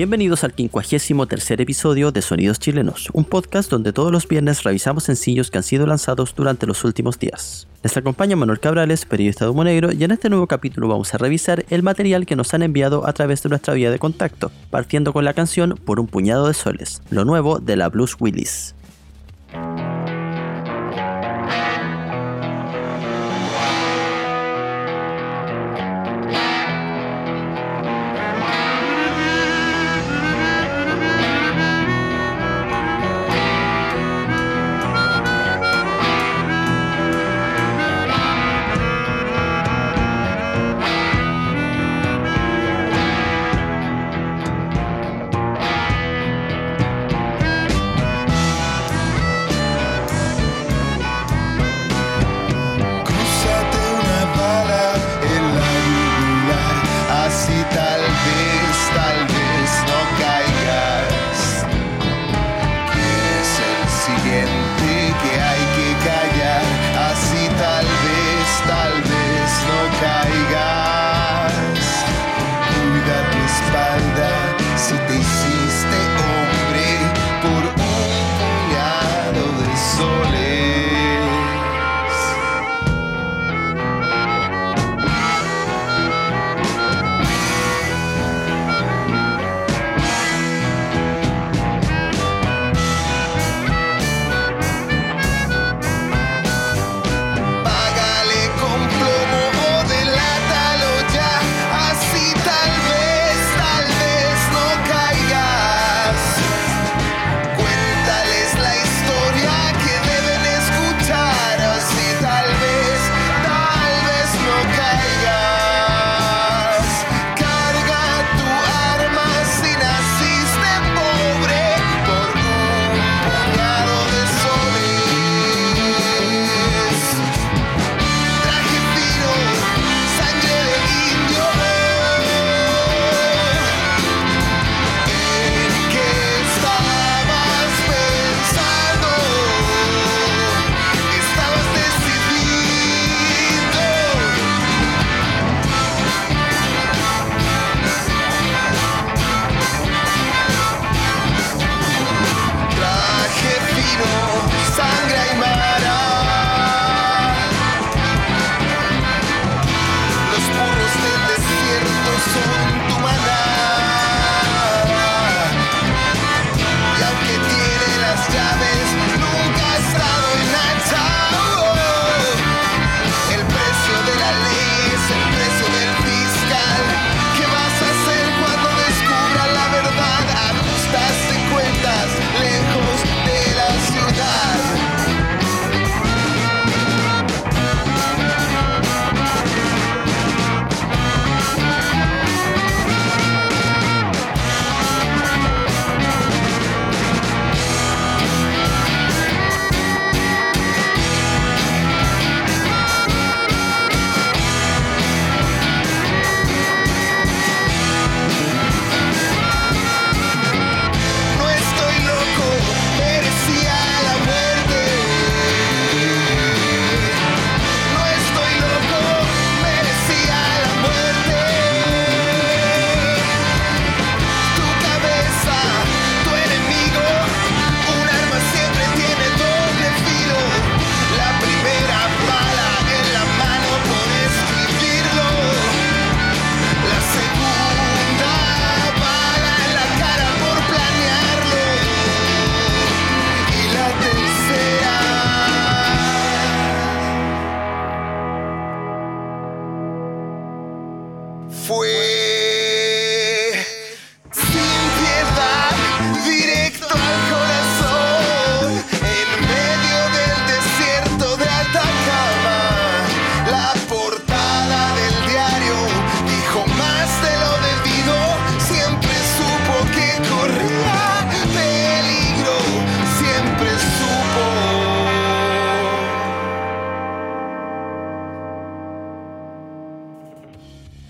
Bienvenidos al 53 episodio de Sonidos Chilenos, un podcast donde todos los viernes revisamos sencillos que han sido lanzados durante los últimos días. Les acompaña Manuel Cabrales, periodista de Humo Negro, y en este nuevo capítulo vamos a revisar el material que nos han enviado a través de nuestra vía de contacto, partiendo con la canción Por un puñado de soles, lo nuevo de la Blues Willis.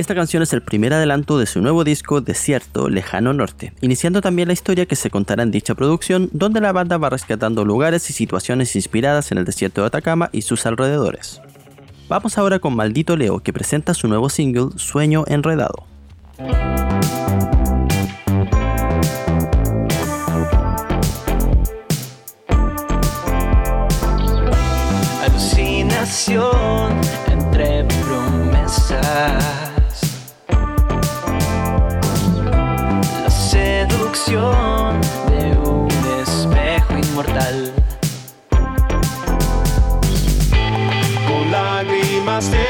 Esta canción es el primer adelanto de su nuevo disco Desierto, Lejano Norte, iniciando también la historia que se contará en dicha producción, donde la banda va rescatando lugares y situaciones inspiradas en el desierto de Atacama y sus alrededores. Vamos ahora con Maldito Leo, que presenta su nuevo single, Sueño Enredado. Alucinación entre promesas de un espejo inmortal. Con lágrimas de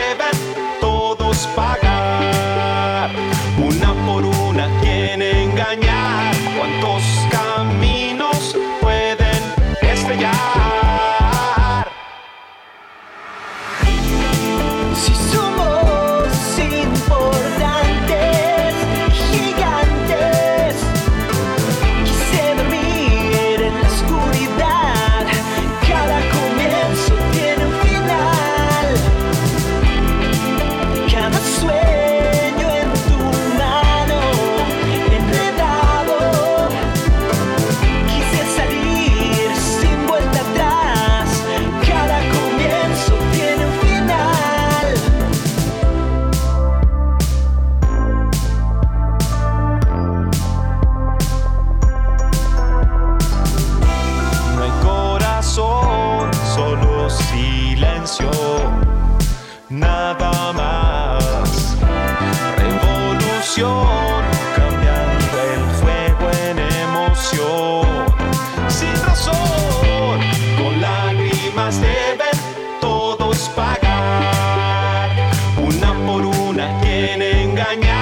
engañar.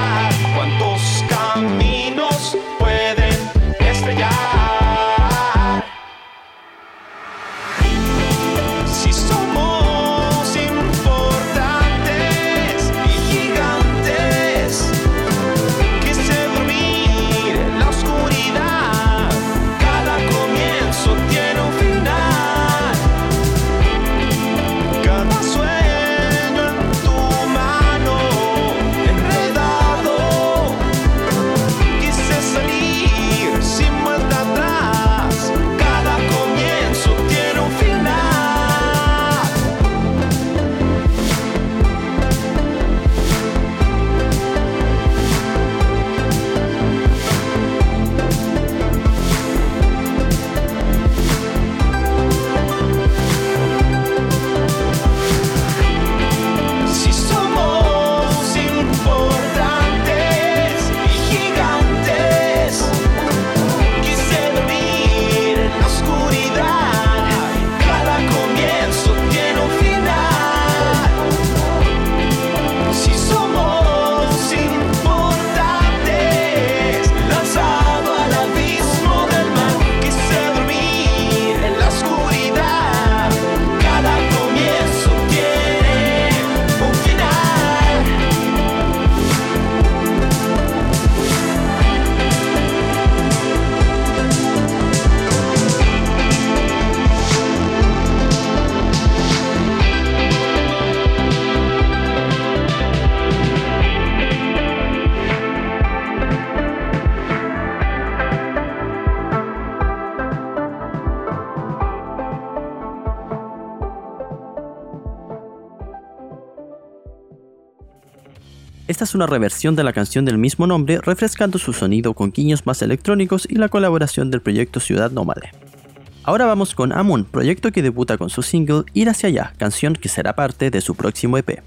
es una reversión de la canción del mismo nombre, refrescando su sonido con guiños más electrónicos y la colaboración del proyecto Ciudad Nómade. Ahora vamos con Amun, proyecto que debuta con su single Ir hacia allá, canción que será parte de su próximo EP.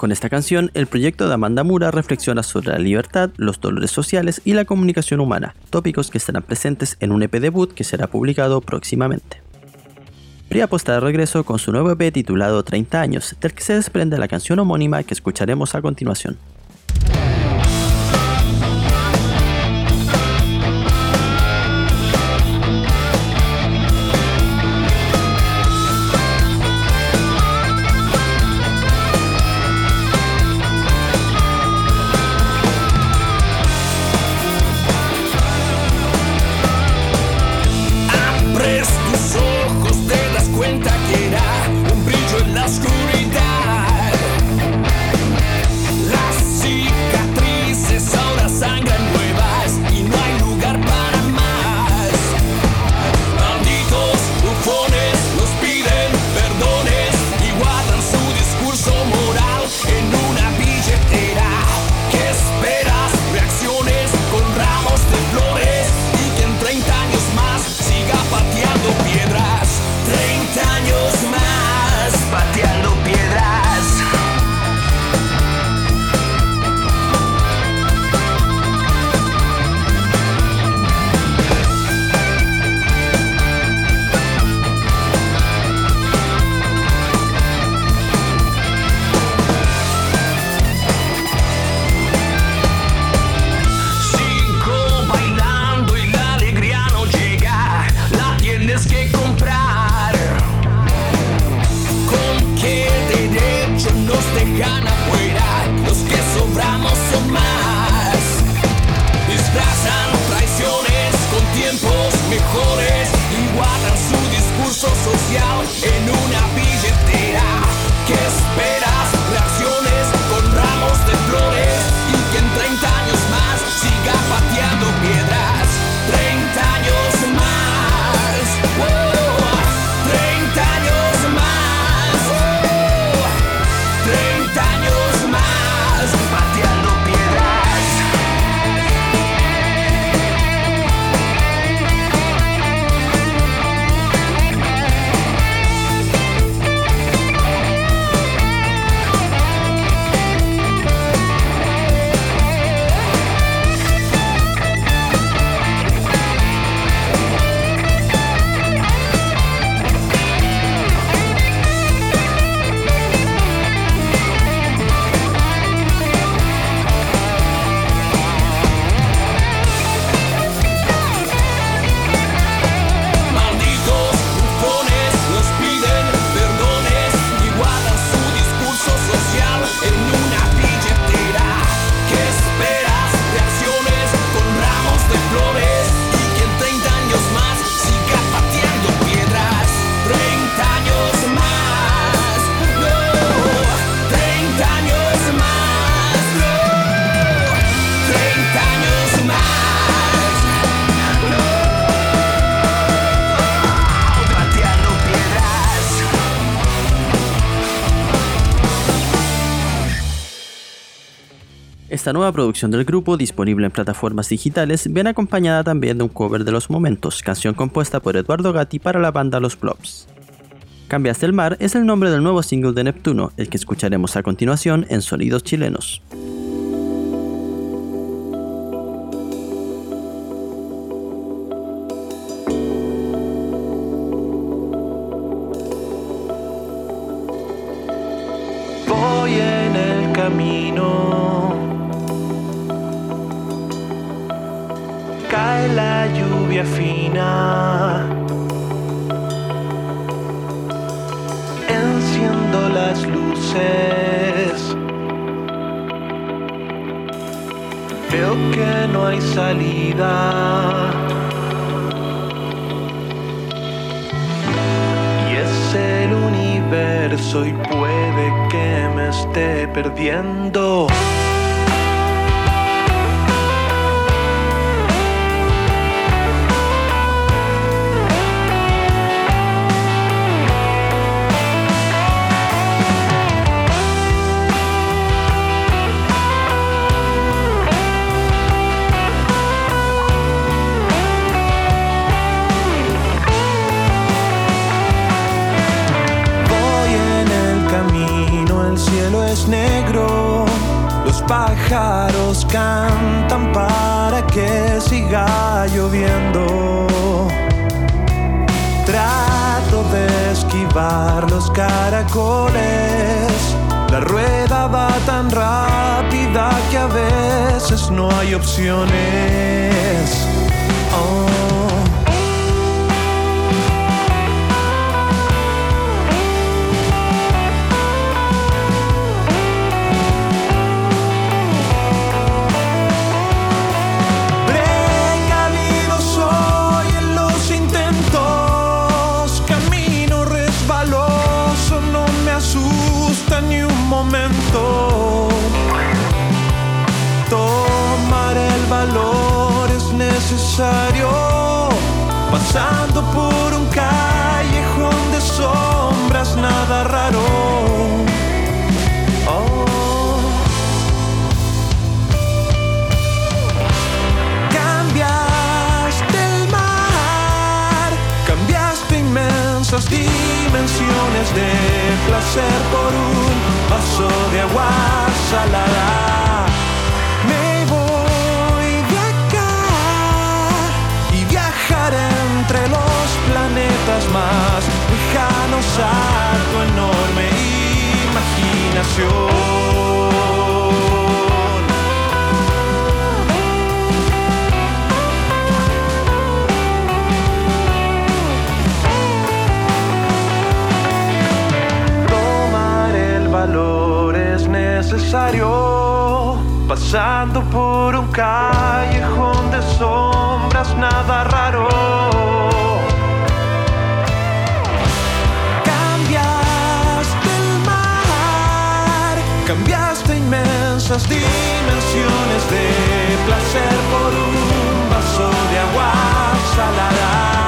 Con esta canción, el proyecto de Amanda Mura reflexiona sobre la libertad, los dolores sociales y la comunicación humana, tópicos que estarán presentes en un EP debut que será publicado próximamente. Priapo está de regreso con su nuevo EP titulado 30 años, del que se desprende la canción homónima que escucharemos a continuación. Esta nueva producción del grupo, disponible en plataformas digitales, viene acompañada también de un cover de Los Momentos, canción compuesta por Eduardo Gatti para la banda Los Blobs. Cambias del Mar es el nombre del nuevo single de Neptuno, el que escucharemos a continuación en Sonidos Chilenos. Fina. Enciendo las luces. Veo que no hay salida. Y es el universo y puede que me esté perdiendo. Lloviendo. Trato de esquivar los caracoles. La rueda va tan rápida que a veces no hay opciones. Oh. Inmensas dimensiones de placer por un vaso de agua salada. Me voy de acá y viajaré entre los planetas más lejanos a tu enorme imaginación. Necesario. Pasando por un callejón de sombras, nada raro. Cambiaste el mar, cambiaste inmensas dimensiones de placer por un vaso de agua salada.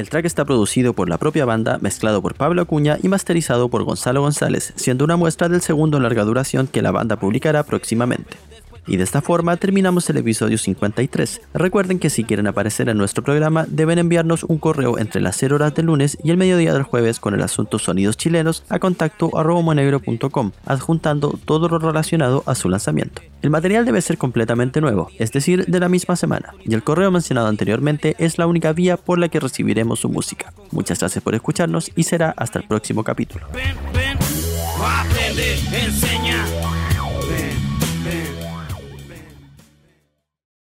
El track está producido por la propia banda, mezclado por Pablo Acuña y masterizado por Gonzalo González, siendo una muestra del segundo en larga duración que la banda publicará próximamente. Y de esta forma terminamos el episodio 53. Recuerden que si quieren aparecer en nuestro programa deben enviarnos un correo entre las 0 horas del lunes y el mediodía del jueves con el asunto sonidos chilenos a contacto monegro.com, adjuntando todo lo relacionado a su lanzamiento. El material debe ser completamente nuevo, es decir, de la misma semana, y el correo mencionado anteriormente es la única vía por la que recibiremos su música. Muchas gracias por escucharnos y será hasta el próximo capítulo. Ven, ven, enseña,